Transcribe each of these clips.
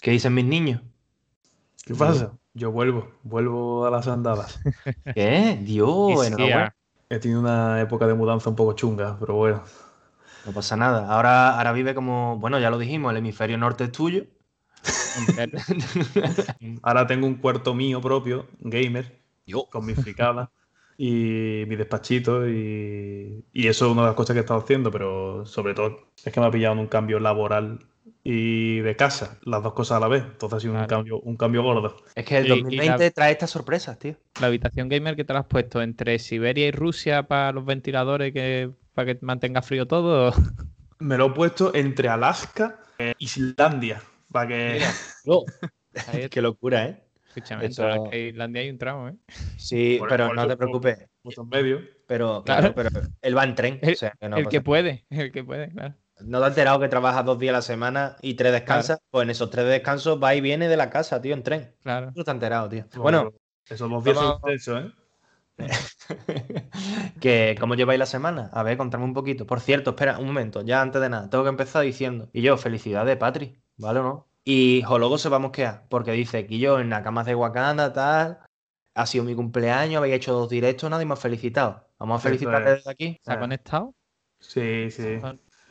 ¿Qué dicen mis niños? ¿Qué pasa? Yo vuelvo, vuelvo a las andadas. ¿Qué? Dios, enhorabuena. He tenido una época de mudanza un poco chunga, pero bueno. No pasa nada. Ahora, ahora vive como, bueno, ya lo dijimos, el hemisferio norte es tuyo. ahora tengo un cuarto mío propio, gamer, Yo. con mis fricadas y mi despachito y, y eso es una de las cosas que he estado haciendo, pero sobre todo es que me ha pillado en un cambio laboral y de casa, las dos cosas a la vez. Entonces ha sido un, cambio, un cambio gordo. Es que el Y- y 2020 la- trae estas sorpresas, tío. La habitación gamer que te la has puesto entre Siberia y Rusia para los ventiladores que para que mantenga frío todo. Me lo he puesto entre Alaska e Islandia, para que... Qué locura, ¿eh? Escúchame, en la Islandia hay un tramo, ¿eh? Sí, Por- pero por no eso- te preocupes. medio. Pero, Claro. claro, pero él va en tren. El, o sea, que no, el que puede, el que puede, claro. ¿No te has enterado que trabajas dos días a la semana y tres descansas? Pues en esos tres descansos va y viene de la casa, tío, en tren. Claro. No te has enterado, tío. Bueno, esos dos días son vamos- intensos, ¿eh? que ¿cómo lleváis la semana? A ver, contame un poquito. Por cierto, espera un momento, ya antes de nada, tengo que empezar diciendo. Y yo, felicidades, Patri, ¿vale o no? Y Jologo se va a mosquear, porque dice que yo en la cama de Wakanda, tal, ha sido mi cumpleaños, habéis hecho dos directos, nadie me ha felicitado. Vamos a Eso felicitarle es. desde aquí. ¿Se ha Ah. conectado? Sí, sí.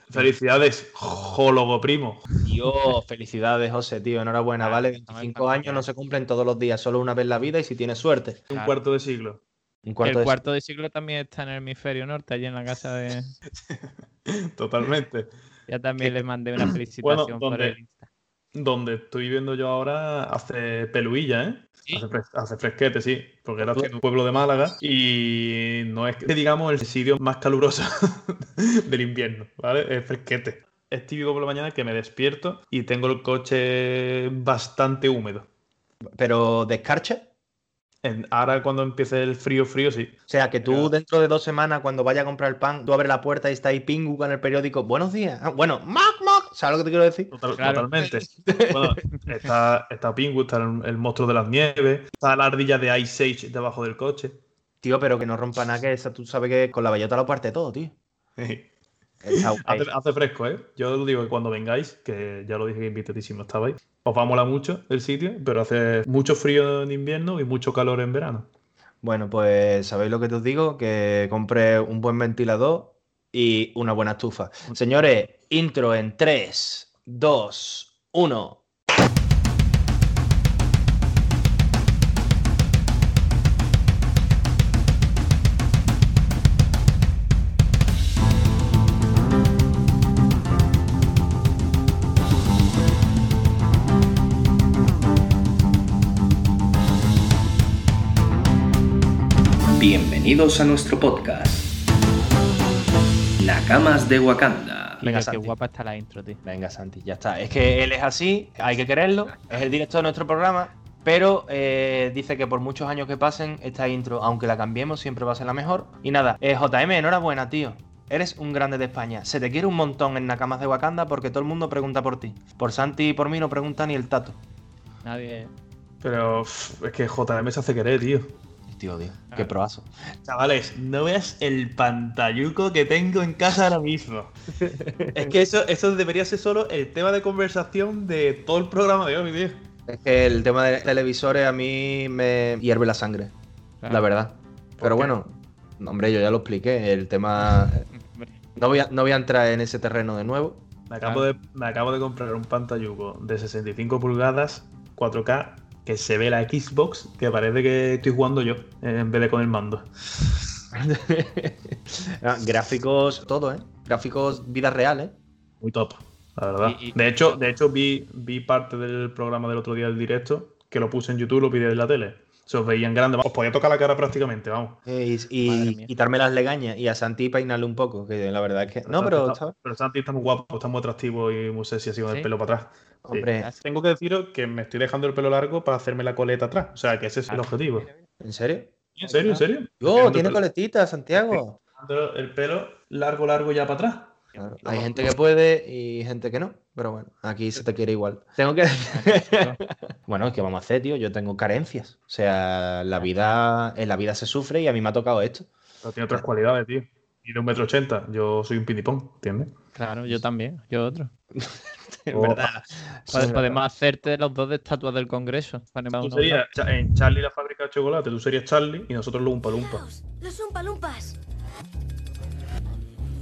Felicidades, jólogo primo. Dios, felicidades, José, tío, enhorabuena, ¿vale? estamos 25 años no se cumplen todos los días, solo una vez en la vida y si tienes suerte. Un cuarto de siglo. Un cuarto el de cuarto de siglo también está en el hemisferio norte, allí en la casa de. Totalmente. Ya también le mandé una felicitación por el Insta. Donde estoy viviendo yo ahora hace peluilla, ¿eh? ¿Sí? Hace, fres- hace fresquete, sí. Porque era un pueblo de Málaga y no es que digamos el sitio más caluroso del invierno, ¿vale? Es fresquete. Es típico por la mañana que me despierto y tengo el coche bastante húmedo. Pero descarcha. En- ahora cuando empiece el frío, frío, sí. O sea, que tú Pero- dentro de dos semanas, cuando vaya a comprar el pan, tú abres la puerta y está ahí Pingu con el periódico. Buenos días. Ah, bueno, ¡mac, mac! ¿Sabes lo que te quiero decir? Total- Claro. Totalmente. Bueno, está, está Pingu, está el, el monstruo de las nieves, está la ardilla de Ice Age debajo del coche. Tío, pero que no rompa nada, que esa tú sabes que con la bellota lo parte todo, tío. Hace, hace fresco, ¿eh? Yo os digo que cuando vengáis, que ya lo dije que invitadísimo estabais, os va a molar mucho el sitio, pero hace mucho frío en invierno y mucho calor en verano. Bueno, pues sabéis lo que te os digo, que compre un buen ventilador y una buena estufa. Señores, intro en 3, 2, 1. Bienvenidos a nuestro podcast. Nakamas de Wakanda. Venga, Qué Santi. guapa está la intro, tío. Venga, Santi, ya está. Es que él es así, hay que quererlo. Es el director de nuestro programa. Pero eh, dice que por muchos años que pasen, esta intro, aunque la cambiemos, siempre va a ser la mejor. Y nada, eh, JM, enhorabuena, tío. Eres un grande de España. Se te quiere un montón en Nakamas de Wakanda porque todo el mundo pregunta por ti. Por Santi y por mí no pregunta ni el tato. Nadie. Pero es que JM se hace querer, tío. Tío, tío, qué Claro. proazo. Chavales, no veas el pantalluco que tengo en casa ahora mismo. es que eso, eso debería ser solo el tema de conversación de todo el programa de hoy, tío. Es que el tema de televisores a mí me hierve la sangre, Claro. la verdad. Pero qué? bueno, hombre, yo ya lo expliqué. El tema. No voy a, no voy a entrar en ese terreno de nuevo. Me acabo, de, me acabo de comprar un pantalluco de 65 pulgadas, 4K, que se ve la Xbox, que parece que estoy jugando yo, en vez de con el mando. Ah, gráficos, todo, ¿eh? Gráficos, vida real, ¿eh? Muy top, la verdad. Y- y- de hecho, de hecho vi, vi parte del programa del otro día del directo, que lo puse en YouTube, lo pide en la tele. Se os veían grandes. Os podía tocar la cara prácticamente, vamos. Eh, y quitarme las legañas y a Santi peinarle un poco, que la verdad es que. No, pero. está, pero Santi está muy guapo, está muy atractivo y muy sexy así con ¿Sí? el pelo para atrás. Sí. Hombre, Tengo que deciros que me estoy dejando el pelo largo para hacerme la coleta atrás. O sea, que ese es el Ah, objetivo. ¿en serio? ¿En serio? ¿En serio? ¡Oh, dejando tiene coletita, Santiago! dejando el pelo largo, largo ya para atrás. Claro, Hay gente que puede y gente que no, pero bueno, aquí se te quiere igual. Tengo que. bueno, ¿qué vamos a hacer, tío? Yo tengo carencias. O sea, la vida, en la vida se sufre y a mí me ha tocado esto. Pero tiene otras cualidades, tío. Y de un metro ochenta. Yo soy un pinipón, ¿entiendes? Claro, yo también, yo otro. Es Oh. verdad. Pode- Podemos hacerte los dos de estatuas del Congreso. Tú serías Cha- en Charlie la fábrica de chocolate, tú serías Charlie y nosotros los Umpa Lumpa. Los, los umpalumpas.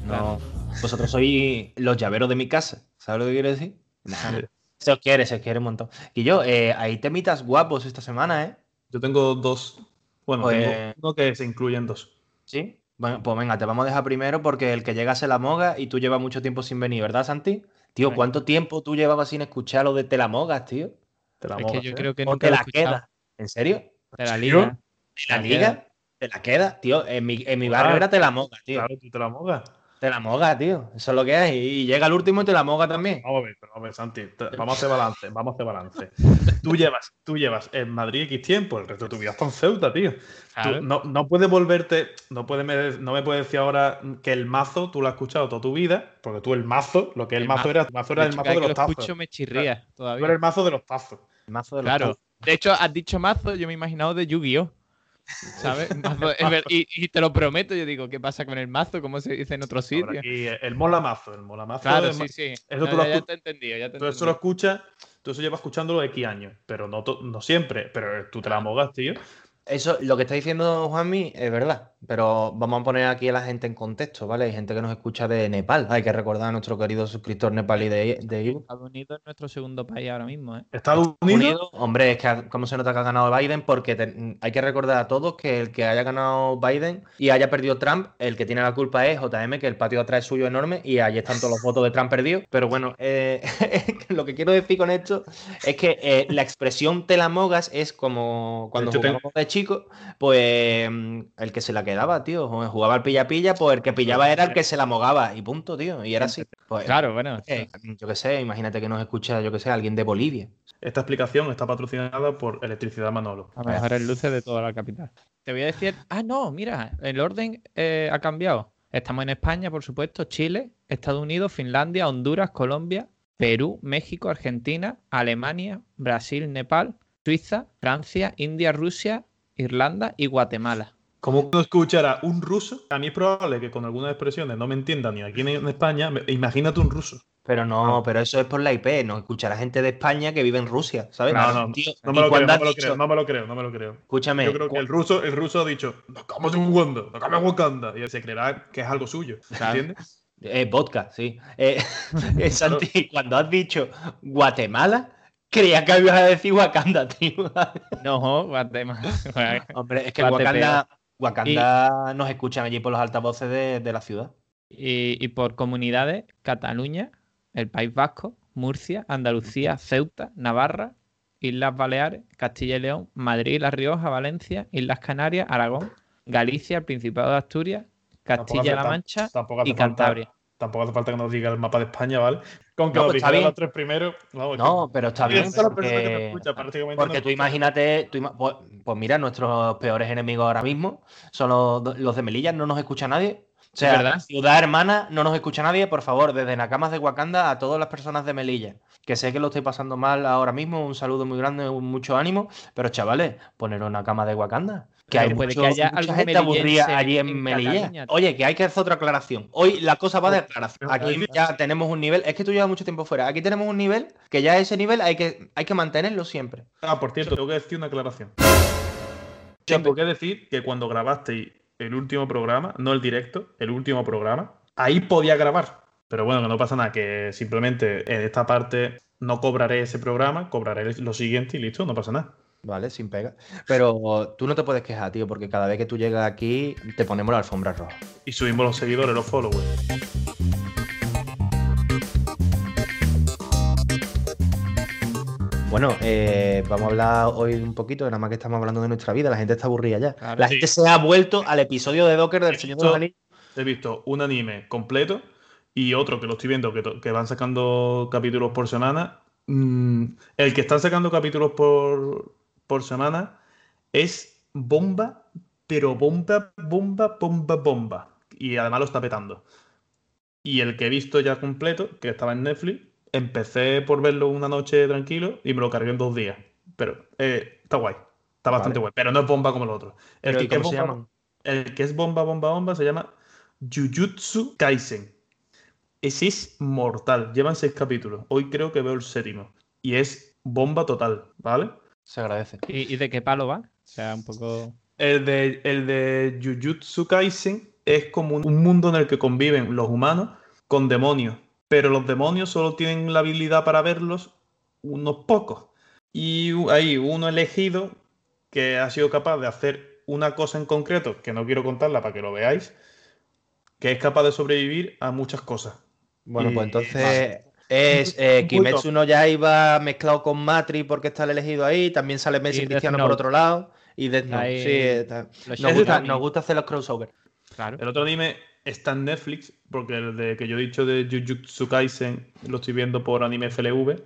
No. Vosotros sois los llaveros de mi casa. ¿Sabes lo que quiero decir? Nah. Se os quiere, se os quiere un montón. Y yo, eh, hay temitas guapos esta semana, ¿eh? Yo tengo dos. Bueno, Pues- tengo uno que se incluyen dos. ¿Sí? Bueno, pues venga, te vamos a dejar primero porque el que llega se la moga y tú llevas mucho tiempo sin venir, ¿verdad, Santi? Tío. ¿cuánto tiempo tú llevabas sin escuchar lo de te la mogas, tío? Te la Es que mogas, yo ¿eh? creo que ¿O nunca te la queda? ¿En serio? De la ¿En liga. ¿Te la liga? ¿Te la queda? Tío, en mi, en mi barrio Claro. era te la moga, tío. Claro, tú te la mogas. Te la moga, tío. Eso es lo que hay. Y llega el último y te la moga también. Vamos a ver, vamos a ver, Santi. Vamos a hacer balance, vamos a hacer balance. Tú llevas, tú llevas en Madrid X tiempo, el resto de tu vida está en Ceuta, tío. Tú no, no puedes volverte, no, puedes me, no me puedes decir ahora que el mazo tú lo has escuchado toda tu vida, porque tú el mazo, lo que el, El mazo mazo. era, el mazo era el mazo de que los lo tazos. escucho me chirría Tú eres el mazo de los tazos. El mazo de los Claro. tazos. De hecho, has dicho mazo, yo me he imaginado de Yu-Gi-Oh! ¿Sabes? Y, y te lo prometo, yo digo, ¿qué pasa con el mazo? ¿Cómo se dice en otro Ahora sitio? aquí, eh, el mola mazo, el mola mazo. Claro, sí, sí. Eso No, tú lo ya, has ya escu- te he entendido, ya te he Tú eso lo escuchas, tú eso llevas escuchándolo X años, pero no, no siempre, pero tú te la mogas, tío. Eso, lo que está diciendo Juanmi es verdad, pero vamos a poner aquí a la gente en contexto, ¿vale? Hay gente que nos escucha de Nepal. Hay que recordar a nuestro querido suscriptor nepalí de, de Ivo. Estados Unidos es nuestro segundo país ahora mismo, ¿eh? Estados Unidos, Unido, hombre, es que cómo se nota que ha ganado Biden, porque te- hay que recordar a todos que el que haya ganado Biden y haya perdido Trump, el que tiene la culpa es JM, que el patio de atrás es suyo enorme y allí están todos los votos de Trump perdidos. Pero bueno, eh, lo que quiero decir con esto es que eh, la expresión te la mogas es como cuando hecho, tengo- jugábamos de chico, pues mm, el que se la quedaba, tío. Jugaba al pilla-pilla, pues el que pillaba era el que se la mogaba y punto, tío. Y era así. Pues, Claro, bueno. eh, yo qué sé, imagínate que nos escucha, yo qué sé, alguien de Bolivia. esta explicación está patrocinada por Electricidad Manolo. A mejores luces de toda la capital. Te voy a decir. Ah, no, mira, el orden eh, ha cambiado. Estamos en España, por supuesto, Chile, Estados Unidos, Finlandia, Honduras, Colombia, Perú, México, Argentina, Alemania, Brasil, Nepal, Suiza, Francia, India, Rusia, Irlanda y Guatemala. Como uno escuchara un ruso, a mí es probable que con algunas expresiones no me entiendan ni aquí en en España. Imagínate un ruso. Pero no, pero eso es por la IP, no escuchará gente de España que vive en Rusia, ¿sabes? No, no, Tío, No me lo creo, no me lo dicho- creo, no me lo creo, no me lo creo. Escúchame, Yo creo que el ruso, el ruso ha dicho, de Wakanda, Nakama de Wakanda", Y él se creerá que es algo suyo. ¿Entiendes? eh, vodka, sí. Eh, eh, Santi, cuando has dicho Guatemala, creía que ibas a decir Wakanda, tío. No, Guatemala. Hombre, es que. Wakanda, Wakanda nos escuchan allí por los altavoces de, de la ciudad. Y, y por comunidades, Cataluña, el País Vasco, Murcia, Andalucía, Ceuta, Navarra, Islas Baleares, Castilla y León, Madrid, La Rioja, Valencia, Islas Canarias, Aragón, Galicia, el Principado de Asturias, Castilla-La Mancha y Cantabria. Tampoco hace falta que nos diga el mapa de España, ¿vale? Con que No, pues los tres primeros. No, pero está bien. que Porque, tú imagínate, tú ima- pues, pues mira, nuestros peores enemigos ahora mismo son los, los de Melilla, no nos escucha nadie. O sea, verdad. ciudad hermana, no nos escucha nadie. Por favor, desde Nakamas de Wakanda a todas las personas de Melilla, que sé que lo estoy pasando mal ahora mismo. Un saludo muy grande, mucho ánimo. Pero chavales, poneros Nakama de Wakanda. Que hay puede mucho- que haya mucha gente aburrida allí en, en Melilla. Cataluña. Oye, que hay que hacer otra aclaración. Hoy la cosa va de aclaración. Aquí ya tenemos un nivel. Es que tú llevas mucho tiempo fuera. Aquí tenemos un nivel que ya ese nivel hay que, hay que mantenerlo siempre. Ah, por cierto, tengo que decir una aclaración. Tengo que decir que cuando grabasteis el último programa, no el directo, el último programa, ahí podía grabar. Pero bueno, que no pasa nada, que simplemente en esta parte no cobraré ese programa, cobraré lo siguiente y listo, no pasa nada. Vale, sin pega. Pero tú no te puedes quejar, tío, porque cada vez que tú llegas aquí te ponemos la alfombra roja. Y subimos los seguidores, los followers. Bueno, eh, vamos a hablar hoy un poquito, nada más que estamos hablando de nuestra vida. La gente está aburrida ya. Claro, la sí. gente se ha vuelto al episodio de Docker del He Señor visto- de los Anillos. He visto un anime completo y otro que lo estoy viendo que, que van sacando capítulos por semana. Mm, el que están sacando capítulos por, por semana es bomba, pero bomba, bomba, bomba, bomba. Y además lo está petando. Y el que he visto ya completo, que estaba en Netflix, empecé por verlo una noche tranquilo y me lo cargué en dos días. Pero eh, está guay. Está bastante Vale. guay. Pero no es bomba como el otro. El que, ¿y cómo es se bomba- el que es bomba, bomba, bomba se llama Jujutsu Kaisen. ese es mortal. Llevan seis capítulos. Hoy creo que veo el séptimo. Y es bomba total, ¿vale? Se agradece. ¿Y, y de qué palo va? O sea, un poco. El de, el de Jujutsu Kaisen es como un mundo en el que conviven los humanos con demonios. Pero los demonios solo tienen la habilidad para verlos unos pocos. Y hay uno elegido que ha sido capaz de hacer una cosa en concreto, que no quiero contarla para que lo veáis, que es capaz de sobrevivir a muchas cosas. Bueno, Y- pues entonces. Es eh, Kimetsu no Yaiba mezclado con Matri porque está el elegido ahí. También sale Messi Y Cristiano por otro lado. Y Death Note. Ahí- Sí, está- Nos, gusta, nos gusta hacer los crossovers. Claro. El otro anime está en Netflix, porque el de que yo he dicho de Jujutsu Kaisen lo estoy viendo por Anime FLV,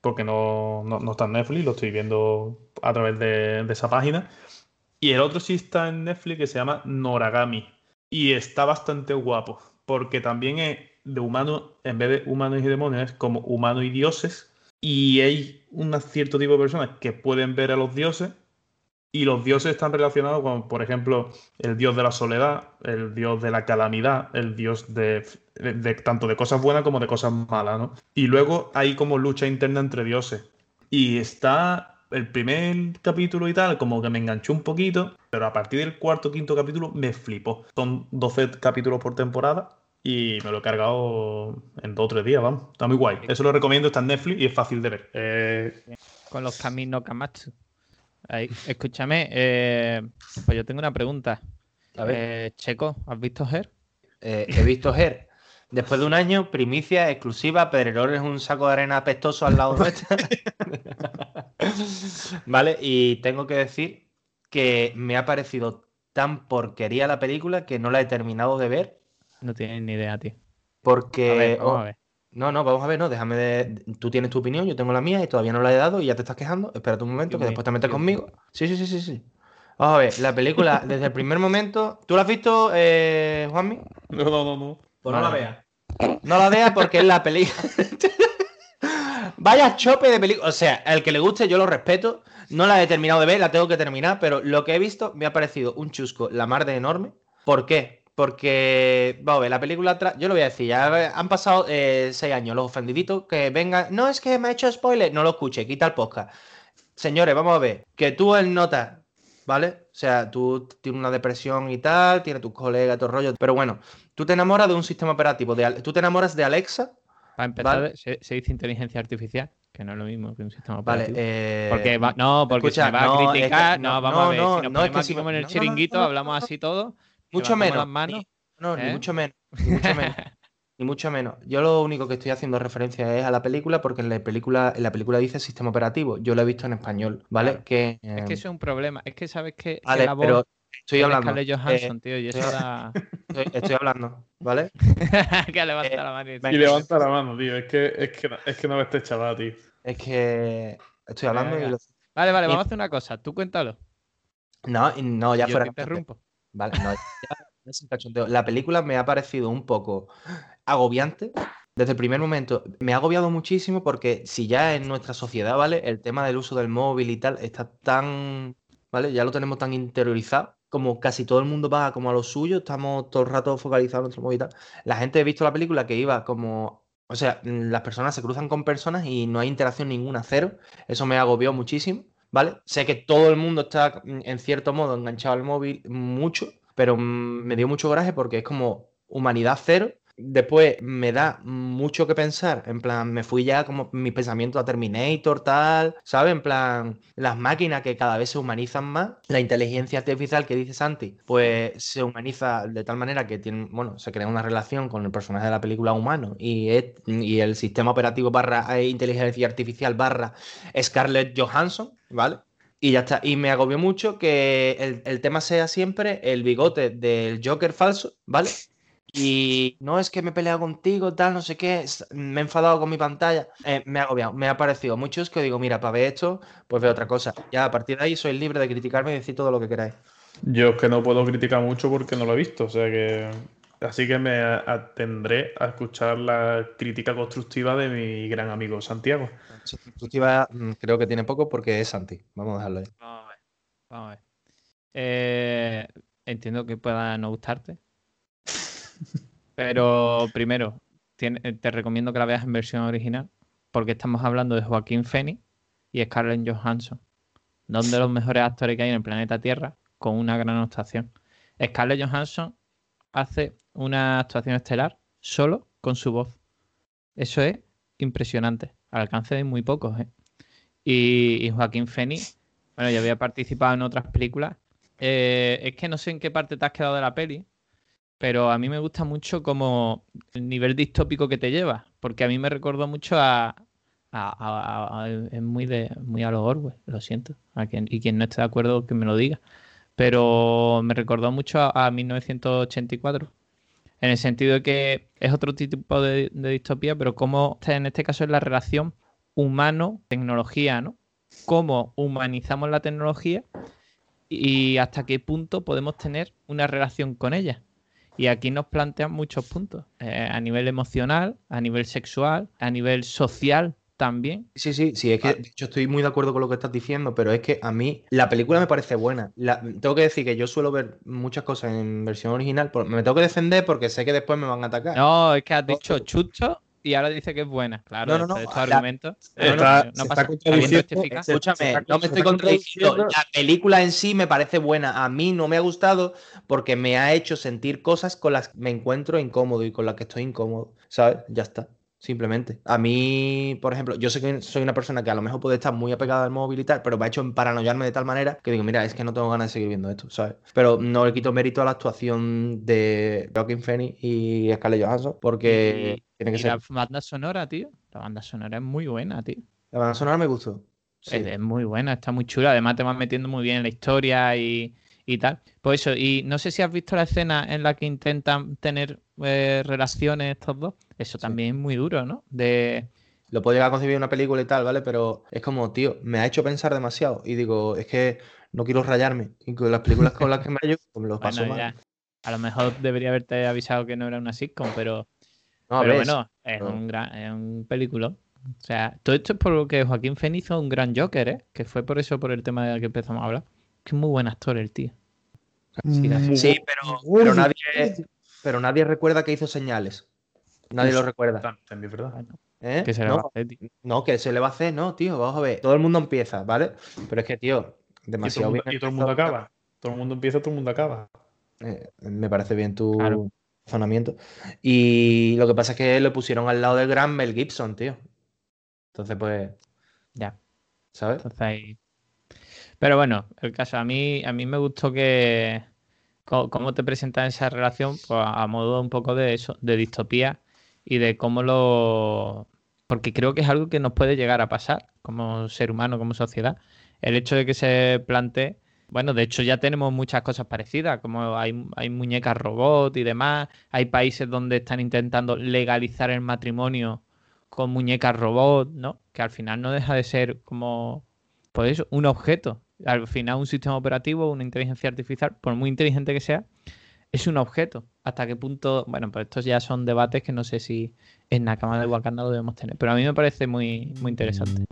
porque no, no, no está en Netflix, lo estoy viendo a través de, de esa página. Y el otro sí está en Netflix que se llama Noragami. Y está bastante guapo, porque también es de humanos, en vez de humanos y demonios, es como humanos y dioses. Y hay un cierto tipo de personas que pueden ver a los dioses y los dioses están relacionados con, por ejemplo, el dios de la soledad, el dios de la calamidad, el dios de, de- de- tanto de cosas buenas como de cosas malas, ¿no? Y luego hay como lucha interna entre dioses. Y está el primer capítulo y tal, como que me enganchó un poquito, pero a partir del cuarto quinto capítulo me flipó. Son 12 capítulos por temporada y me lo he cargado en dos o tres días, vamos. Está muy guay. Eso lo recomiendo, está en Netflix y es fácil de ver. Eh, Con los Kamino Kamatsu. Ahí, escúchame, eh, pues yo tengo una pregunta. A ver, Eh, Checo, ¿has visto Her? eh, he visto Her. Después de un año, primicia exclusiva, Pedrerol es un saco de arena apestoso al lado nuestro. vale, y tengo que decir que me ha parecido tan porquería la película que no la he terminado de ver. No tienes ni idea, tío. Porque. A ver, vamos oh, a ver. No, no, vamos a ver, no, déjame de. Tú tienes tu opinión, yo tengo la mía y todavía no la he dado y ya te estás quejando. Espérate un momento, que después te metes conmigo. Sí, sí, sí, sí, sí. Vamos a ver, la película, desde el primer momento. ¿Tú la has visto, eh, Juanmi? no, no, no, no. Pues no la veas. No la veas porque es la película. Vaya chope de película. O sea, el que le guste, yo lo respeto. No la he terminado de ver, la tengo que terminar, pero lo que he visto me ha parecido un chusco la mar de enorme. ¿Por qué? Porque, vamos a ver, la película. Yo lo voy a decir, ya han pasado eh, seis años, los ofendiditos que vengan. No, es que me ha hecho spoiler. No lo escuche, quita el podcast. Señores, vamos a ver. Que tú el nota, ¿vale? O sea, tú tienes una depresión y tal, tienes tus colegas, todo el rollo. Pero bueno, tú te enamoras de un sistema operativo. De, tú te enamoras de Alexa, Para empezar, Vale. se, se dice inteligencia artificial, que no es lo mismo que un sistema ¿vale? operativo. eh, Porque va- no, porque escucha, se me va no, a es que- criticar. no, no, vamos no, a ver. no, si nos no, es que ponemos si aquí me- como en el chiringuito, hablamos así todo. Mucho levantamos menos. las manos, ni- no, ni ¿eh? mucho menos. Ni mucho menos. Ni mucho menos. Yo lo único que estoy haciendo referencia es a la película porque en la película, en la película dice sistema operativo. Yo lo he visto en español, ¿vale? Claro. Que, Es que eso es un problema. Es que sabes que, que vale, la voz pero estoy es hablando. Eh, Johansson, tío, y eso estoy- da... estoy, estoy hablando, ¿vale? que levanta Eh, la mano y dice, Y levanta la mano, tío. Es que, es que, no- es que no ve este chaval, tío. Es que estoy hablando y lo... Vale, vale, y- vamos a hacer una cosa. Tú cuéntalo. No, no, ya yo fuera. te interrumpo. Vale, no, ya sin cachondeo. La película me ha parecido un poco agobiante. Desde el primer momento me ha agobiado muchísimo porque si ya en nuestra sociedad, ¿vale? El tema del uso del móvil y tal está tan, ¿vale? Ya lo tenemos tan interiorizado, como casi todo el mundo va como a lo suyo, estamos todo el rato focalizados en nuestro móvil y tal. La gente ha visto la película que iba como, o sea, las personas se cruzan con personas y no hay interacción ninguna, cero. Eso me agobió muchísimo, ¿vale? Sé que todo el mundo está mm, en cierto modo enganchado al móvil mucho, pero mm, me dio mucho coraje porque es como humanidad cero. Después me da mucho que pensar, en plan, me fui ya como mis pensamientos a Terminator, tal, ¿sabes? En plan, las máquinas que cada vez se humanizan más, la inteligencia artificial que dice Santi, pues se humaniza de tal manera que tiene, bueno, se crea una relación con el personaje de la película humano y, el sistema operativo barra eh, inteligencia artificial barra Scarlett Johansson, ¿vale? Y ya está. Y me agobió mucho que el tema sea siempre el bigote del Joker falso, ¿vale? Y no es que me he peleado contigo, tal, no sé qué, me he enfadado con mi pantalla. Eh, me ha agobiado, me ha parecido muy chusco. Digo, mira, para ver esto, pues veo otra cosa. Ya a partir de ahí sois libre de criticarme y decir todo lo que queráis. Yo es que no puedo criticar mucho porque no lo he visto, o sea que. Así que me atendré a escuchar la crítica constructiva de mi gran amigo Santiago. Constructiva, mm, creo que tiene poco porque es Santi. Vamos a dejarlo ahí. Vamos a ver. Vamos a ver. Eh, entiendo que pueda no gustarte. Pero primero, eh, te recomiendo que la veas en versión original, porque estamos hablando de Joaquín Phoenix y Scarlett Johansson, dos de los mejores actores que hay en el planeta Tierra, con una gran actuación. Scarlett Johansson hace una actuación estelar solo con su voz. Eso es impresionante, al alcance de muy pocos. ¿eh? Y, y Joaquín Phoenix, bueno, ya había participado en otras películas. Eh, es que no sé en qué parte te has quedado de la peli, pero a mí me gusta mucho como el nivel distópico que te lleva, porque a mí me recordó mucho a... es muy de muy a los Orwell, lo siento. A quien, y quien no esté de acuerdo que me lo diga. Pero me recordó mucho a, a 1984. En el sentido de que es otro tipo de, de distopía, pero como en este caso es la relación humano-tecnología, ¿no? Cómo humanizamos la tecnología y hasta qué punto podemos tener una relación con ella. Y aquí nos plantean muchos puntos, eh, a nivel emocional, a nivel sexual, a nivel social también. Sí, sí, sí, es que de hecho estoy muy de acuerdo con lo que estás diciendo, pero es que a mí la película me parece buena. La- tengo que decir que yo suelo ver muchas cosas en versión original, por- me tengo que defender porque sé que después me van a atacar. No, es que has dicho chucho y ahora dice que es buena. Claro, No, no, después no, la- argumentos. Está- no está pasa- se- Escúchame, está- no me estoy está contradiciendo. La película en sí me parece buena. A mí no me ha gustado porque me ha hecho sentir cosas con las que me encuentro incómodo y con las que estoy incómodo. ¿Sabes? Ya está. Simplemente. A mí, por ejemplo, yo sé que soy una persona que a lo mejor puede estar muy apegada al móvil y tal, pero me ha hecho paranoiarme de tal manera que digo, mira, es que no tengo ganas de seguir viendo esto, ¿sabes? Pero no le quito mérito a la actuación de Joaquin Phoenix y Scarlett Johansson porque tiene que Y ser. la banda sonora, tío. La banda sonora es muy buena, tío. La banda sonora me gustó. Sí. Es, es muy buena, está muy chula. Además, te vas metiendo muy bien en la historia y, y tal. Por eso, y no sé si has visto la escena en la que intentan tener eh, relaciones estos dos. Eso también es muy duro, ¿no? De. Lo puedo llegar a concebir en una película y tal, ¿vale? Pero es como, tío, me ha hecho pensar demasiado. Y digo, es que no quiero rayarme. Y con las películas con las que me rayo, pues me lo paso Bueno, mal. A lo mejor debería haberte avisado que no era una sitcom, pero, No, pero bueno, es no. un gran, es un peliculón. O sea, todo esto es por lo que Joaquín Phoenix hizo un gran Joker, ¿eh? Que fue por eso, por el tema del que empezamos a hablar. Que es muy buen actor el tío. Sí, la- Sí, pero, pero nadie, pero nadie recuerda que hizo señales. Nadie lo recuerda. También es verdad. Bueno, ¿eh? ¿Qué se le no, va a hacer, tío? no, que se le va a hacer, no, tío. Vamos a ver. Todo el mundo empieza, ¿vale? Pero es que, tío, Y todo, demasiado el mundo, bien y todo el mundo acaba. Todo el mundo empieza, todo el mundo acaba. Eh, me parece bien tu Claro. Razonamiento. Y lo que pasa es que lo pusieron al lado del gran Mel Gibson, tío. Entonces, pues, Ya. ¿sabes? Entonces ahí- Pero bueno, el caso, a mí, a mí me gustó que cómo te presentan esa relación, pues a modo un poco de eso, de distopía y de cómo lo. Porque creo que es algo que nos puede llegar a pasar como ser humano, como sociedad. El hecho de que se plantee. Bueno, de hecho ya tenemos muchas cosas parecidas, como hay, muñecas robot y demás. Hay países donde están intentando legalizar el matrimonio con muñecas robot, ¿no? Que al final no deja de ser como, pues un objeto. Al final un sistema operativo, una inteligencia artificial, por muy inteligente que sea, es un objeto. ¿Hasta qué punto? Bueno, pues estos ya son debates que no sé si en la cama de Wakanda lo debemos tener. Pero a mí me parece muy, muy interesante.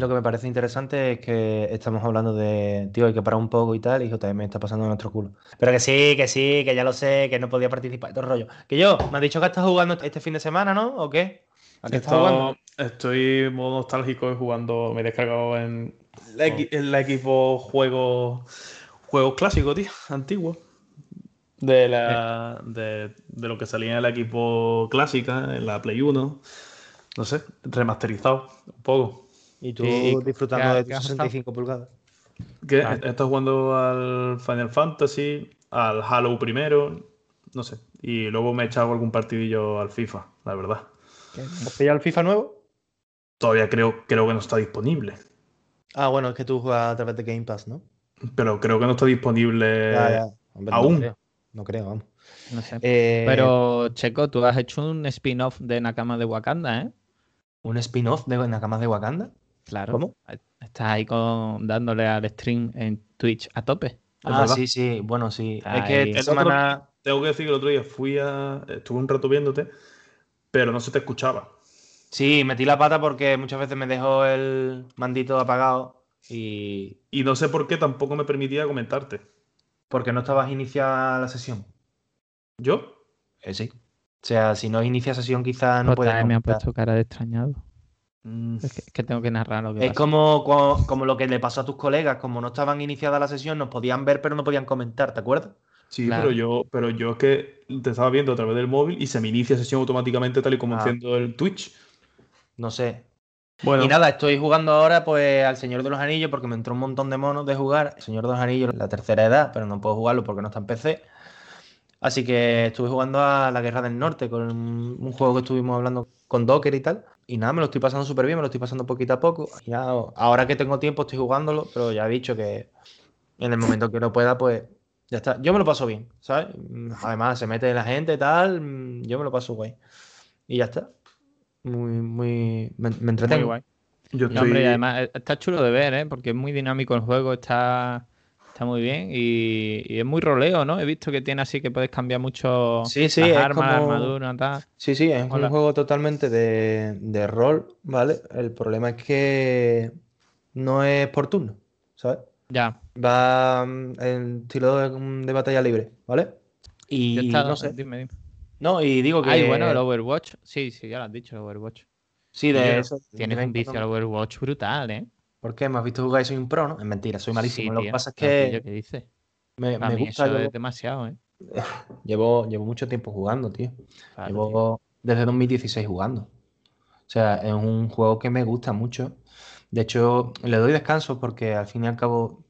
Lo que me parece interesante es que estamos hablando de, tío, hay que parar un poco y tal, y JM está pasando en nuestro culo. Pero que sí, que sí, que ya lo sé, que no podía participar y todo el rollo. Que yo, me has dicho que estás jugando este fin de semana, ¿no? ¿O qué? ¿A qué estás jugando? Esto- estoy modo nostálgico jugando. Me he descargado en la, equi- en la equipo juegos juegos clásicos, tío, antiguos. De, la, de, de lo que salía en la equipo clásica, en la Play 1. No sé, remasterizado un poco. Y tú ¿Y disfrutando qué- de tus has 65 pulgadas. Que estado jugando al Final Fantasy, al Halo primero, no sé. Y luego me he echado algún partidillo al FIFA, la verdad. ¿Has pillado el FIFA nuevo? Todavía creo, creo que no está disponible. Ah, bueno, es que tú juegas a través de Game Pass, ¿no? Pero creo que no está disponible. Ya, ya. Hombre, aún. No creo, no creo, vamos. No sé. Eh, Pero, Checo, tú has hecho un spin-off de Nakama de Wakanda, ¿eh? ¿Un spin-off de Nakamas de Wakanda? Claro. ¿Cómo? Estás ahí con, dándole al stream en Twitch a tope. Ah, verdad. sí, sí, bueno, sí. Ahí. Es que El esta otro- semana... Tengo que decir que el otro día fui a. Estuve un rato viéndote, pero no se te escuchaba. Sí, metí la pata porque muchas veces me dejó el mandito apagado y... Y no sé por qué tampoco me permitía comentarte. Porque no estabas iniciada la sesión. ¿Yo? Eh, sí. O sea, si no inicia sesión, quizás no puede. me ha puesto cara de extrañado. Mm, Es que, es que tengo que narrar lo que Es pasa. como, como, como lo que le pasó a tus colegas, como no estaban iniciada la sesión, nos podían ver, pero no podían comentar, ¿te acuerdas? Sí, Claro. pero yo, pero yo es que te estaba viendo a través del móvil y se me inicia sesión automáticamente tal y como Ah. enciendo el Twitch. No sé. Bueno, Y nada, estoy jugando ahora pues al Señor de los Anillos porque me entró un montón de monos de jugar. El Señor de los Anillos, la tercera edad, pero no puedo jugarlo porque no está en PC. Así que estuve jugando a la Guerra del Norte con un, juego que estuvimos hablando con Docker y tal. Y nada, me lo estoy pasando súper bien, me lo estoy pasando poquito a poco. Ya, ahora que tengo tiempo estoy jugándolo, pero ya he dicho que en el momento que no pueda, pues ya está. Yo me lo paso bien, ¿sabes? Además, se mete la gente y tal, yo me lo paso guay. Y ya está. Muy, muy... Me, me Muy entretengo. guay. yo No, hombre, y además eh, está chulo de ver, ¿eh? Porque es muy dinámico el juego, está, está muy bien y, y es muy roleo, ¿no? He visto que tiene así que puedes cambiar mucho Sí, sí, las es armas, la como- armadura, tal. Sí, sí, es Hola. un juego totalmente de, de rol, ¿vale? El problema es que no es por turno, ¿sabes? Ya, Va mm, en estilo de, de batalla libre, ¿vale? Y no sé. Dime, dime. No, y digo que. Ay, bueno, el Overwatch. Sí, sí, ya lo has dicho, el Overwatch. Sí, de eso. Tienes un vicio al Overwatch brutal, ¿eh? ¿Por qué? ¿Me has visto jugar y soy un pro, no? Es mentira, soy malísimo. Sí, Lo que pasa es que ¿Qué dices? me, gusta. eso Llevo, es demasiado, ¿eh? llevo, llevo mucho tiempo jugando, tío. Claro, tío. Llevo desde 2016 jugando. O sea, es un juego que me gusta mucho. De hecho, le doy descanso porque al fin y al cabo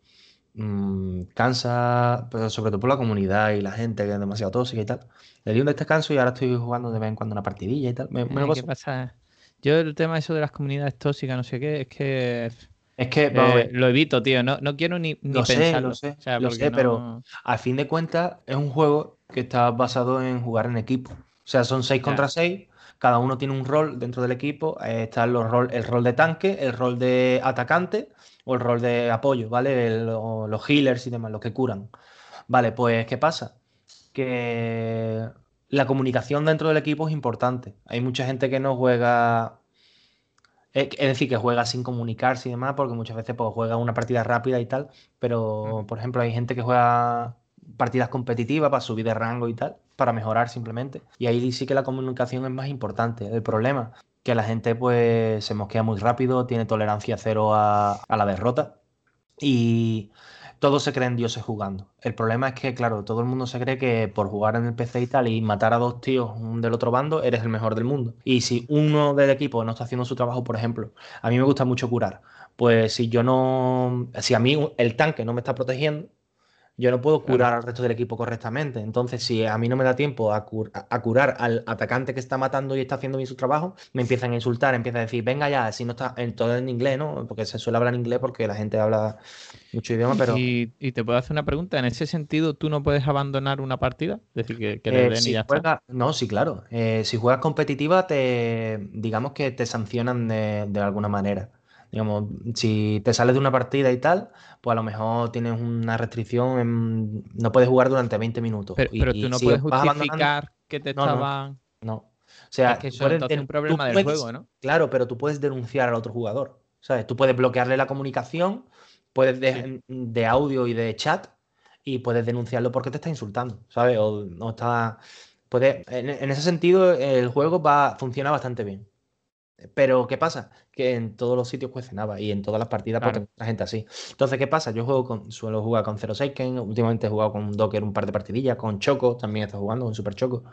mm, cansa, pero sobre todo por la comunidad y la gente que es demasiado tóxica y tal. Le di un descanso y ahora estoy jugando de vez en cuando una partidilla y tal. Me, me Ay, ¿Qué pasa? Yo el tema eso de las comunidades tóxicas, no sé qué, es que Es que, eh, lo evito, tío. No, no quiero ni, ni Lo sé, lo sé, O sea, lo sé, pero- no- a fin de cuentas es un juego que está basado en jugar en equipo. O sea, son 6 Ya. contra 6. Cada uno tiene un rol dentro del equipo. eh, está los rol, el rol de tanque, el rol de atacante o el rol de apoyo, ¿vale? El- los healers y demás, los que curan. Vale, pues, ¿qué pasa? Que la comunicación dentro del equipo es importante. Hay mucha gente que no juega. Es decir, que juega sin comunicarse y demás, porque muchas veces pues, juega una partida rápida y tal. Pero, por ejemplo, hay gente que juega partidas competitivas para subir de rango y tal, para mejorar simplemente. Y ahí sí que la comunicación es más importante. El problema que la gente pues se mosquea muy rápido, tiene tolerancia cero a, a la derrota y todos se creen dioses jugando. El problema es que, claro, todo el mundo se cree que por jugar en el PC y tal y matar a dos tíos del otro bando, eres el mejor del mundo. Y si uno del equipo no está haciendo su trabajo, por ejemplo, a mí me gusta mucho curar. Pues si yo no, si a mí el tanque no me está protegiendo, yo no puedo curar al resto del equipo correctamente. Entonces, si a mí no me da tiempo a, cur- a curar al atacante que está matando y está haciendo bien su trabajo, me empiezan a insultar, empiezan a decir, venga ya, si no está en todo en inglés, ¿no? Porque se suele hablar en inglés porque la gente habla mucho idioma, pero Y, y te puedo hacer una pregunta. En ese sentido, ¿tú no puedes abandonar una partida? Es decir, que, que eh, le den y si ya está. no, sí, claro. Eh, si juegas competitiva, te, digamos que te sancionan de, de alguna manera. Digamos, si te sales de una partida y tal, pues a lo mejor tienes una restricción, en- no puedes jugar durante 20 minutos. Pero, Y- pero tú no si puedes justificar que te No, estaban. No. O sea, es que eso puedes un problema del puedes- juego, ¿no? Claro, pero tú puedes denunciar al otro jugador. ¿Sabes? Tú puedes bloquearle la comunicación, puedes de, de audio y de chat, y puedes denunciarlo porque te está insultando, ¿sabes? O no está. Puede, en, en ese sentido, el juego va, funciona bastante bien. Pero, ¿qué pasa? Que en todos los sitios cuece nada y en todas las partidas Claro. te encuentras gente así. Entonces, ¿qué pasa? Yo juego con, suelo jugar con Zero Seiken, últimamente he jugado con Docker un par de partidillas, con Choco, también está jugando, con Super Choco.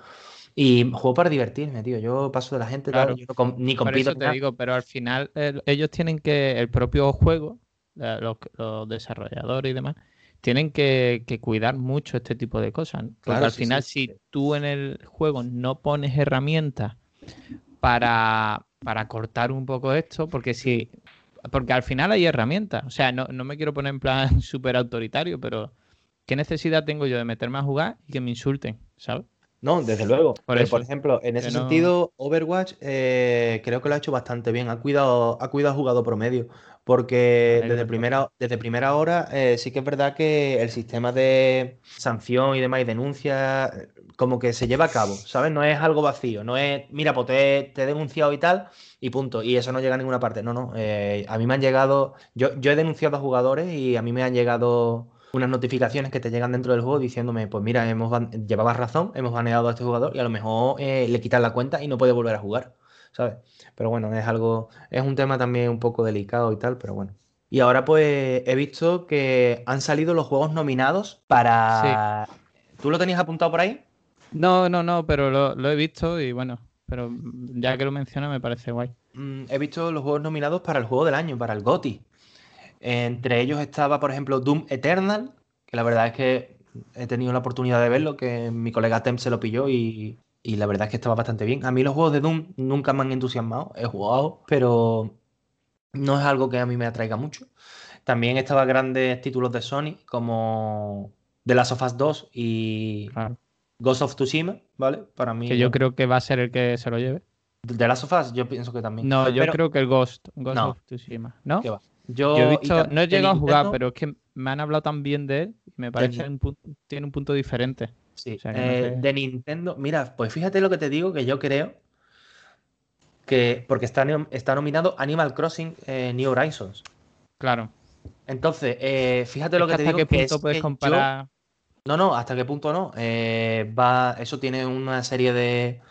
Y juego para divertirme, tío. Yo paso de la gente, tal, Claro. yo no com- ni Por compito. eso te digo, pero al final el- ellos tienen que, el propio juego, eh, los, los desarrolladores y demás, tienen que, que cuidar mucho este tipo de cosas. ¿no? Porque Claro, al sí, final, sí. si tú en el juego no pones herramientas para, para cortar un poco esto, porque si. Porque al final hay herramientas. O sea, no, no me quiero poner en plan súper autoritario, pero ¿qué necesidad tengo yo de meterme a jugar y que me insulten? ¿Sabes? No, desde luego. Por Pero, eso, por ejemplo, en ese no- sentido, Overwatch eh, creo que lo ha hecho bastante bien. Ha cuidado, ha cuidado al jugador promedio. Porque desde primera, desde primera hora eh, sí que es verdad que el sistema de sanción y demás y denuncia como que se lleva a cabo, ¿sabes? No es algo vacío. No es, mira, pues te, te he denunciado y tal, y punto. Y eso no llega a ninguna parte. No, no. eh, a mí me han llegado. Yo, yo he denunciado a jugadores y a mí me han llegado unas notificaciones que te llegan dentro del juego diciéndome, pues mira, hemos llevabas razón, hemos baneado a este jugador y a lo mejor eh, le quitas la cuenta y no puede volver a jugar, ¿sabes? Pero bueno, es algo, es un tema también un poco delicado y tal, pero bueno. Y ahora pues he visto que han salido los juegos nominados para... ¿Tú lo tenías apuntado por ahí? No, no, no, pero lo, he visto y bueno, pero ya que lo menciona me parece guay. Mm, he visto los juegos nominados para el juego del año, para el GOTI. Entre ellos estaba, por ejemplo, Doom Eternal, que la verdad es que he tenido la oportunidad de verlo, que mi colega Tem se lo pilló y, la verdad es que estaba bastante bien. A mí los juegos de Doom nunca me han entusiasmado, he jugado, pero no es algo que a mí me atraiga mucho. También estaba grandes títulos de Sony como The Last of Us 2 y Ghost of Tsushima, ¿vale? Para mí. Que yo creo que va a ser el que se lo lleve. The Last of Us, yo pienso que también. No, yo creo que el Ghost, Ghost of Tsushima, ¿no? ¿Qué va? Yo, he visto, no he llegado a jugar, pero es que me han hablado tan bien de él y me parece que tiene un punto diferente. Sí, eh, de Nintendo. Mira, pues fíjate lo que te digo, que yo creo que. Porque está, está nominado Animal Crossing eh, New Horizons. Claro. Entonces, eh, fíjate lo que, te digo. ¿Hasta qué punto puedes comparar? No, no, hasta qué punto no. va, eso tiene una serie de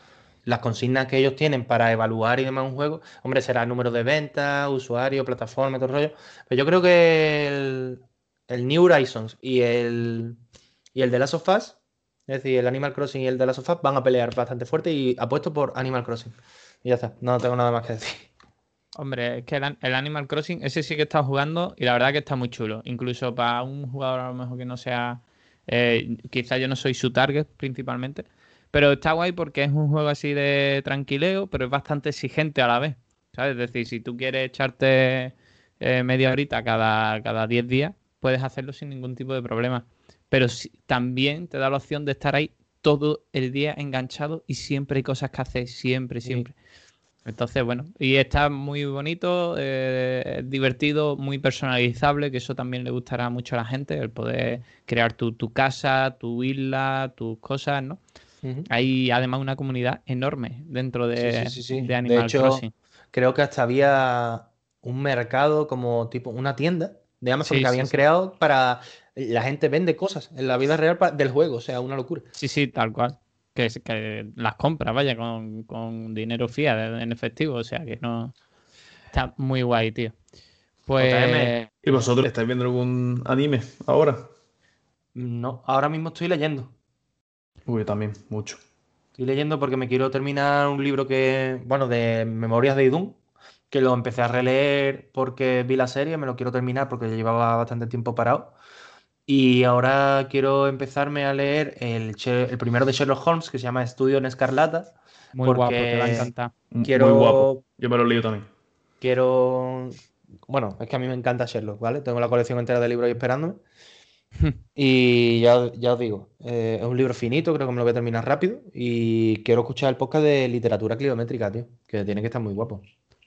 las consignas que ellos tienen para evaluar y demás un juego, hombre, será el número de ventas, usuario, plataforma, todo el rollo. Pero yo creo que el, el New Horizons y el, y el de Last of es decir, el Animal Crossing y el de Last of van a pelear bastante fuerte y apuesto por Animal Crossing. Y ya está, no tengo nada más que decir. Hombre, es que el, Animal Crossing, ese sí que está jugando y la verdad que está muy chulo. Incluso para un jugador a lo mejor que no sea, eh, quizá yo no soy su target principalmente, pero está guay porque es un juego así de tranquileo, pero es bastante exigente a la vez. ¿Sabes? Es decir, si tú quieres echarte eh, media horita cada, cada 10 días, puedes hacerlo sin ningún tipo de problema. Pero también te da la opción de estar ahí todo el día enganchado y siempre hay cosas que hacer, siempre, siempre. Entonces, bueno, y está muy bonito, eh, divertido, muy personalizable, que eso también le gustará mucho a la gente, el poder crear tu, tu casa, tu isla, tus cosas, ¿no? Hay además una comunidad enorme dentro de, de Animal de hecho, Creo que hasta había un mercado como tipo una tienda de Amazon que habían creado para la gente vende cosas en la vida real del juego, o sea, una locura. Sí, sí, tal cual. Que, que las compra, vaya, con, dinero fiat en efectivo, o sea, que no. Está muy guay, tío. Pues. ¿Y vosotros estáis viendo algún anime ahora? No, ahora mismo estoy leyendo. Uy, también, mucho. Estoy leyendo porque me quiero terminar un libro que, bueno, de Memorias de Idun, que lo empecé a releer porque vi la serie, me lo quiero terminar porque llevaba bastante tiempo parado. Y ahora quiero empezarme a leer el, el primero de Sherlock Holmes, que se llama Estudio en Escarlata. Muy guapo, te va a encantar. Quiero, Muy guapo. Yo me lo leído también. Quiero. Bueno, es que a mí me encanta Sherlock, ¿vale? Tengo la colección entera de libros ahí esperándome. y ya, os digo, eh, es un libro finito, creo que me lo voy a terminar rápido. Y quiero escuchar el podcast de literatura kilométrica, tío, que tiene que estar muy guapo.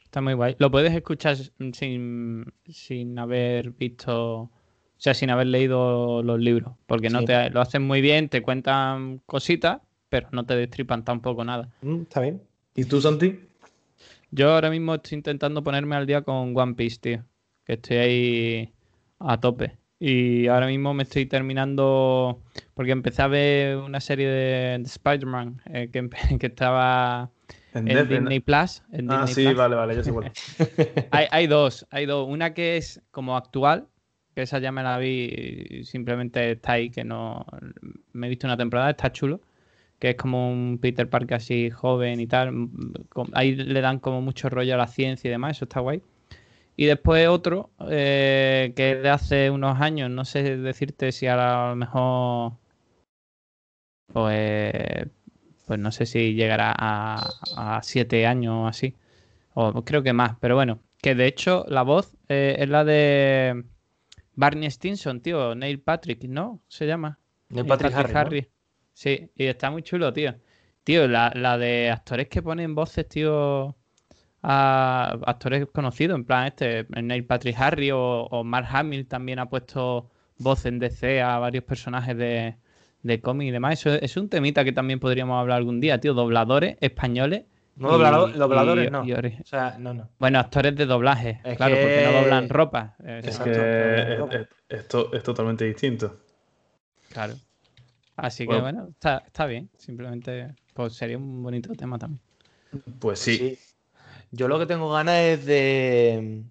Está muy guay. Lo puedes escuchar sin, sin haber visto, o sea, sin haber leído los libros, porque no te lo hacen muy bien, te cuentan cositas, pero no te destripan tampoco nada. Mm, está bien. ¿Y tú, Santi? Yo ahora mismo estoy intentando ponerme al día con One Piece, tío. Que estoy ahí a tope. Y ahora mismo me estoy terminando, porque empecé a ver una serie de, Spider-Man eh, que, que, estaba en, Disney Plus. ah, sí, vale, vale, ya sé cuál. hay, hay, dos, hay dos. Una que es como actual, esa ya me la vi simplemente está ahí, que no... Me he visto una temporada, está chulo que es como un Peter Parker así joven y tal. Ahí le dan como mucho rollo a la ciencia y demás, eso está guay. Y después otro, eh, que es de hace unos años, no sé decirte si a lo mejor, pues, pues no sé si llegará a, siete años o así, o creo que más, pero bueno, que de hecho la voz eh, es la de Barney Stinson, tío, Neil Patrick, ¿no? Se llama. Neil Patrick, Harry. Sí, y está muy chulo, tío. Tío, la, la de actores que ponen voces, tío a actores conocidos, en plan este, Neil Patrick Harry o, Mark Hamill también ha puesto voz en DC a varios personajes de, de cómic y demás. Eso es un temita que también podríamos hablar algún día, tío. Dobladores españoles No, doblado- y- dobladores y- no. y O sea, no, no. Bueno, actores de doblaje, Es claro, porque no doblan ropa. Es Exacto. que es, es- esto es totalmente distinto. Claro. Así que Bueno. está, está bien. Simplemente pues sería un bonito tema también. Pues sí. Yo lo que tengo ganas es de,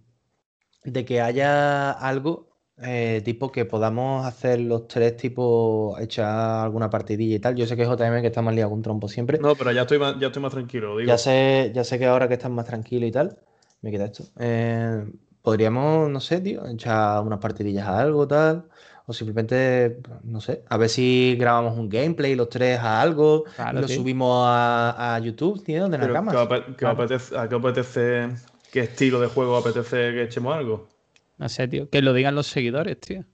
de que haya algo eh, tipo que podamos hacer los tres tipo echar alguna partidilla y tal. Yo sé que JM que está más liado con trompo siempre. No, pero ya estoy más, ya estoy más tranquilo. Digo. Ya sé, ya sé que ahora que estás más tranquilo y tal, me queda esto. Eh, podríamos, no sé, tío, echar unas partidillas a algo, tal. O simplemente, no sé, a ver si grabamos un gameplay los tres a algo Claro, y lo tío. subimos a, a YouTube, tío, de Pero Nakamas. ¿qué ape- qué Claro. apetece- ¿A qué apetece? ¿Qué estilo de juego apetece que echemos algo? No sé, tío. Que lo digan los seguidores, tío.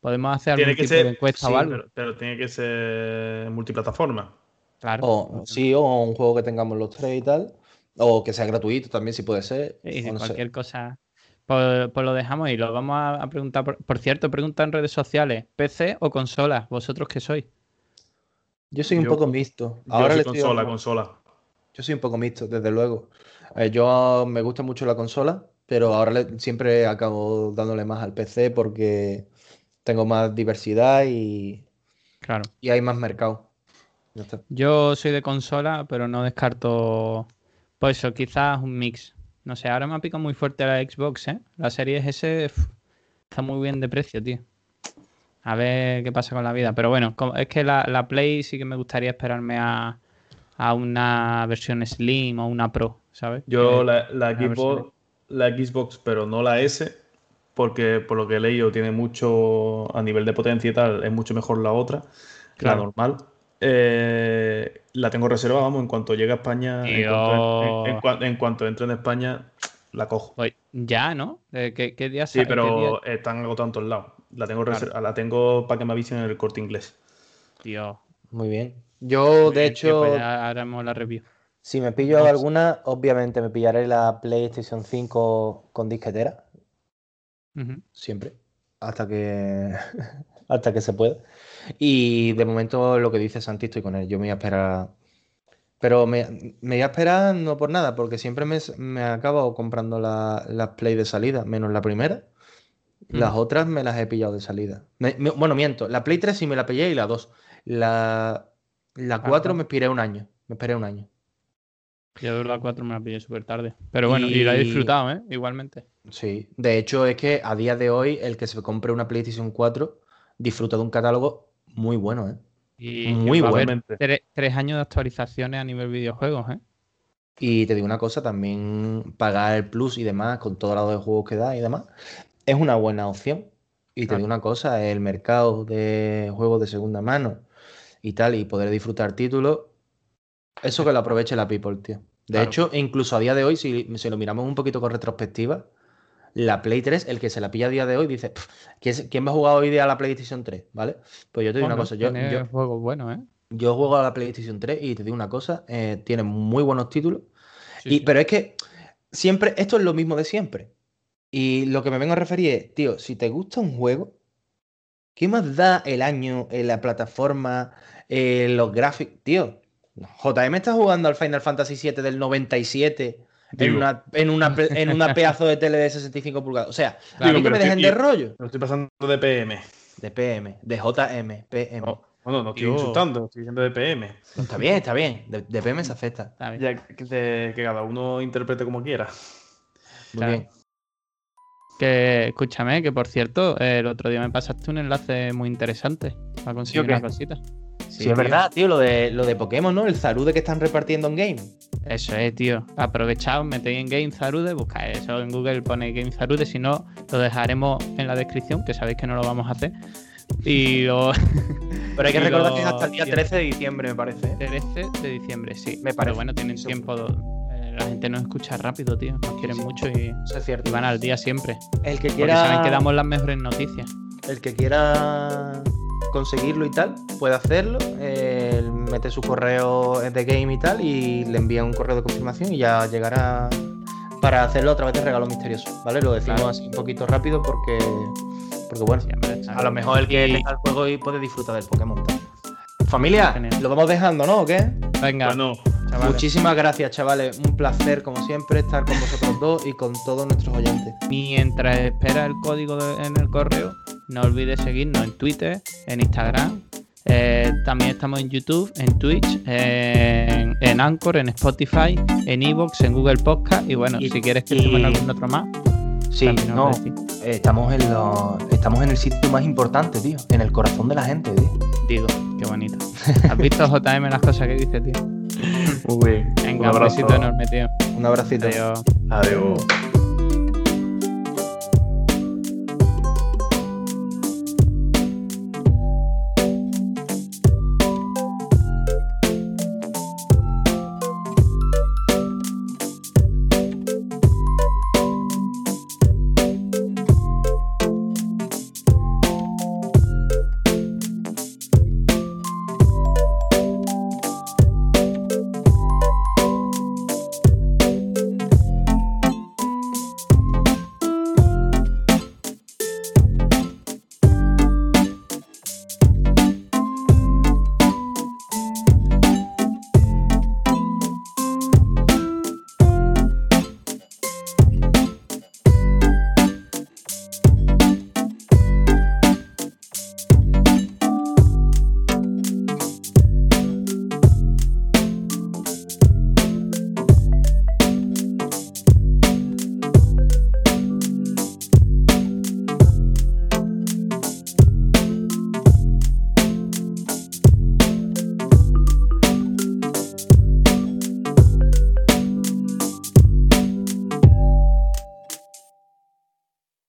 Podemos hacer algún Tiene que tipo de ser. encuesta sí, o algo. pero, pero tiene que ser multiplataforma. Claro. O, sí, o un juego que tengamos los tres y tal. O que sea gratuito también, si puede ser. Y o no sé. cualquier cosa. Pues, pues lo dejamos y lo vamos a, a preguntar. Por, por cierto, pregunta en redes sociales: ¿PC o consola? ¿Vosotros qué sois? Yo soy un Yo- poco mixto. Yo Ahora soy le estoy consola, consola. Yo soy un poco mixto, desde luego. Eh, yo me gusta mucho la consola, pero ahora le- siempre acabo dándole más al PC porque tengo más diversidad y, Claro. y hay más mercado. Ya está. Yo soy de consola, pero no descarto. Pues eso, quizás un mix. No sé, ahora me ha picado muy fuerte la Xbox, ¿eh? La serie S está muy bien de precio, tío. A ver qué pasa con la vida. Pero bueno, es que la, la Play sí que me gustaría esperarme a, a una versión Slim o una Pro, ¿sabes? Yo Eh, la, la versión Xbox, la Xbox, pero no la S, porque por lo que he leído tiene mucho, a nivel de potencia y tal, es mucho mejor la otra, Claro. la normal. Eh, la tengo reservada, vamos, en cuanto llegue a España, en cuanto, en- en cua- en cuanto entre en España, la cojo. Pues ya, ¿no? Eh, ¿Qué, qué día Sí, pero día- están agotados en todos lados. La tengo, Claro. la tengo para que me avisen en el corte inglés. Tío. Muy bien. Yo, muy de bien, tío, hecho, pues ya haremos la review. Si me pillo alguna, obviamente me pillaré la PlayStation 5 con disquetera, siempre, hasta que hasta que se pueda. Y de momento lo que dice Santi estoy con él. Yo me voy a esperar. Pero me, me voy a esperar no por nada, porque siempre me, me acabo comprando la- las Play de salida, menos la primera. Las Mm. otras me las he pillado de salida. Me- bueno, miento. La Play 3 sí me la pillé y la 2. La, la 4 me esperé un año. Me esperé un año. Yo la 4 me la pillé súper tarde. Pero bueno, y... la he disfrutado, ¿eh? Igualmente. Sí. De hecho, es que a día de hoy, el que se compre una PlayStation 4 disfruta de un catálogo muy bueno, ¿eh? Y Muy bueno. Tres, tres años de actualizaciones a nivel videojuegos, ¿eh? Y te digo una cosa, también pagar el plus y demás, con todo lado de juegos que da y demás, es una buena opción. Y te digo una cosa, el mercado de juegos de segunda mano y tal, y poder disfrutar títulos, eso que lo aproveche la people, tío. De Claro. hecho, incluso a día de hoy, si, si lo miramos un poquito con retrospectiva, la Play 3, el que se la pilla a día de hoy, dice, "Pff, ¿quién, va a jugar hoy día a la PlayStation 3? ¿Vale? Pues yo te digo una Bueno, cosa, yo, yo, juegos buenos, ¿eh? yo juego a la PlayStation 3 y te digo una cosa, eh, tiene muy buenos títulos. Sí, Y, sí. Pero es que siempre, esto es lo mismo de siempre. Y lo que me vengo a referir es, tío, si te gusta un juego, ¿qué más da el año, en la plataforma, eh, los gráficos? Tío, JM está jugando al Final Fantasy VII del 97 en una, en, una, en una pedazo de tele de 65 pulgadas. O sea, Claro, a mí que me estoy- dejen de rollo. Me estoy pasando de PM. De PM, de JM, PM. No, bueno, no estoy Yo- insultando, estoy diciendo de PM. Está bien, está bien. De, de PM se afecta. Ya que, de- que cada uno interprete como quiera. Muy Claro. bien. Que escúchame, que por cierto, el otro día me pasaste un enlace muy interesante para conseguir una cosita. Sí, es verdad, tío, lo de, lo de Pokémon, ¿no? El Zarude que están repartiendo en game. Eso es, tío. Aprovechaos, metéis en Game Zarude, buscáis eso en Google, ponéis Game Zarude, si no, lo dejaremos en la descripción, que sabéis que no lo vamos a hacer. Y lo Pero hay que recordar lo- que es hasta el día y- 13 de diciembre, me parece. ¿eh? 13 de diciembre, sí. Me Pero parece. bueno, tienen Eso. tiempo. eh, la gente nos escucha rápido, tío. Nos quieren sí. mucho y, y van al día siempre. El que Porque quiera, saben que damos las mejores noticias. el que quiera conseguirlo y tal, puede hacerlo. eh, mete su correo de game y tal y le envía un correo de confirmación y ya llegará para hacerlo a través de regalo misterioso, ¿vale? Lo decimos Claro. así un poquito rápido porque, porque bueno, Sí, hombre, está a lo mejor el que Y- tenga el juego y puede disfrutar del Pokémon. Familia, lo vamos dejando, ¿no? ¿O qué? Venga, Bueno, chavales. Muchísimas gracias, chavales. Un placer, como siempre, estar con vosotros dos y con todos nuestros oyentes. Mientras espera el código de- en el correo, no olvides seguirnos en Twitter, en Instagram. eh, también estamos en YouTube, en Twitch, en, en Anchor, en Spotify, en Evox, en Google Podcast. Y bueno, Y- si quieres que y- algún otro más, Sí, también nos no, estamos en, lo- estamos en el sitio más importante, tío. En el corazón de la gente, tío. digo, qué bonito. ¿Has visto JM las cosas que dice, tío? Muy bien. Venga, Un un abrazo. besito enorme, tío. Un abracito. Adiós. Adiós.